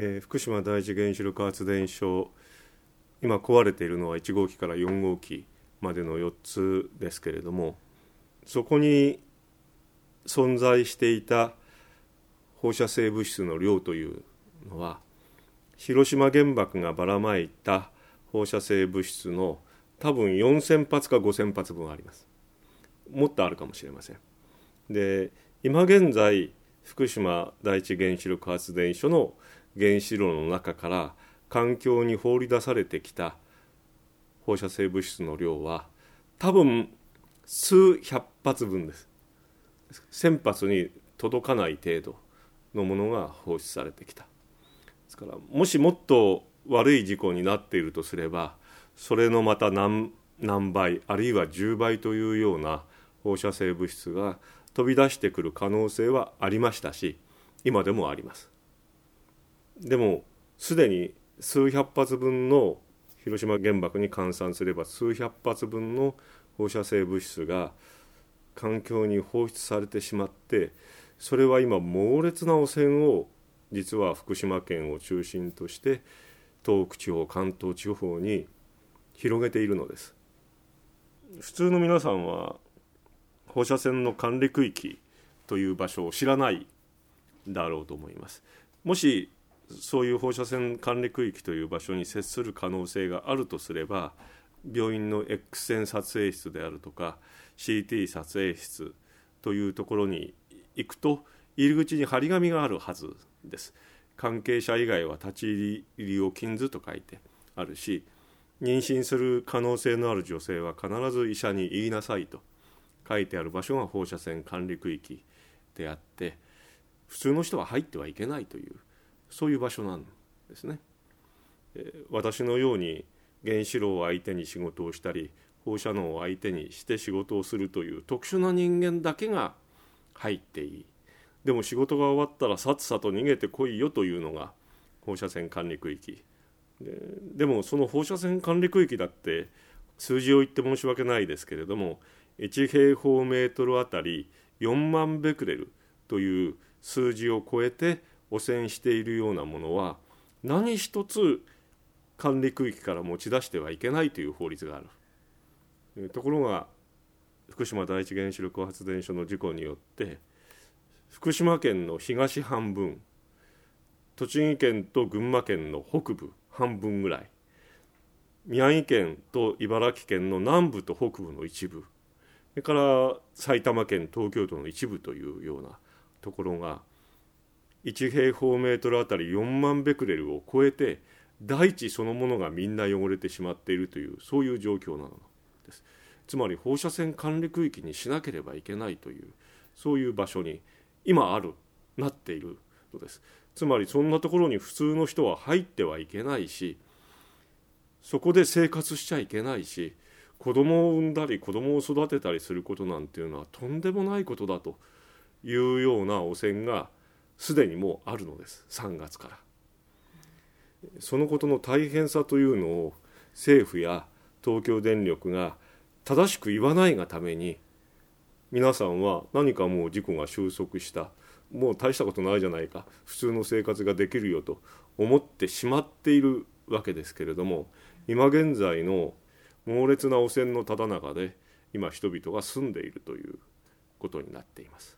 えー、福島第一原子力発電所今壊れているのは1号機から4号機までの4つですけれどもそこに存在していた放射性物質の量というのは広島原爆がばらまいた放射性物質の多分4,000発か5,000発分あります。もっとあるかもしれません。で今現在福島第一原子力発電所の原子炉の中から環境に放り出されてきた放射性物質の量は多分数百発分です。千発に届かない程度のものが放出されてきた。ですからもしもっと悪い事故になっているとすればそれのまた何何倍あるいは10倍というような放射性物質が飛び出してくる可能性はありましたし今でもあります。でもすでに数百発分の広島原爆に換算すれば数百発分の放射性物質が環境に放出されてしまってそれは今猛烈な汚染を実は福島県を中心として東北地方関東地方に広げているのです。普通の皆さんは放射線の管理区域という場所を知らないだろうと思います。もしそういう放射線管理区域という場所に接する可能性があるとすれば病院の X 線撮影室であるとか CT 撮影室というところに行くと入り口に張り紙があるはずです。関係者以外は立ち入りを禁ずと書いてあるし妊娠する可能性のある女性は必ず医者に言いなさいと書いてある場所が放射線管理区域であって普通の人は入ってはいけないというそういう場所なんですね。私のように原子炉を相手に仕事をしたり放射能を相手にして仕事をするという特殊な人間だけが入っていいでも仕事が終わったらさっさと逃げてこいよというのが放射線管理区域ででもその放射線管理区域だって数字を言って申し訳ないですけれども1平方メートルあたり4万ベクレルという数字を超えて汚染しているようなものは何一つ管理区域から持ち出してはいけないという法律がある。ところが福島第一原子力発電所の事故によって福島県の東半分栃木県と群馬県の北部半分ぐらい宮城県と茨城県の南部と北部の一部それから埼玉県東京都の一部というようなところが1平方メートルあたり4万ベクレルを超えて大地そのものがみんな汚れてしまっているというそういう状況なのです。つまり放射線管理区域にしなければいけないというそういう場所に今あるなっているのです。つまりそんなところに普通の人は入ってはいけないしそこで生活しちゃいけないし子供を産んだり子供を育てたりすることなんていうのはとんでもないことだというような汚染がすでにもうあるのです3月から。そのことの大変さというのを政府や東京電力が正しく言わないがために皆さんは何かもう事故が収束したもう大したことないじゃないか普通の生活ができるよと思ってしまっているわけですけれども今現在の猛烈な汚染のただ中で今人々が住んでいるということになっています。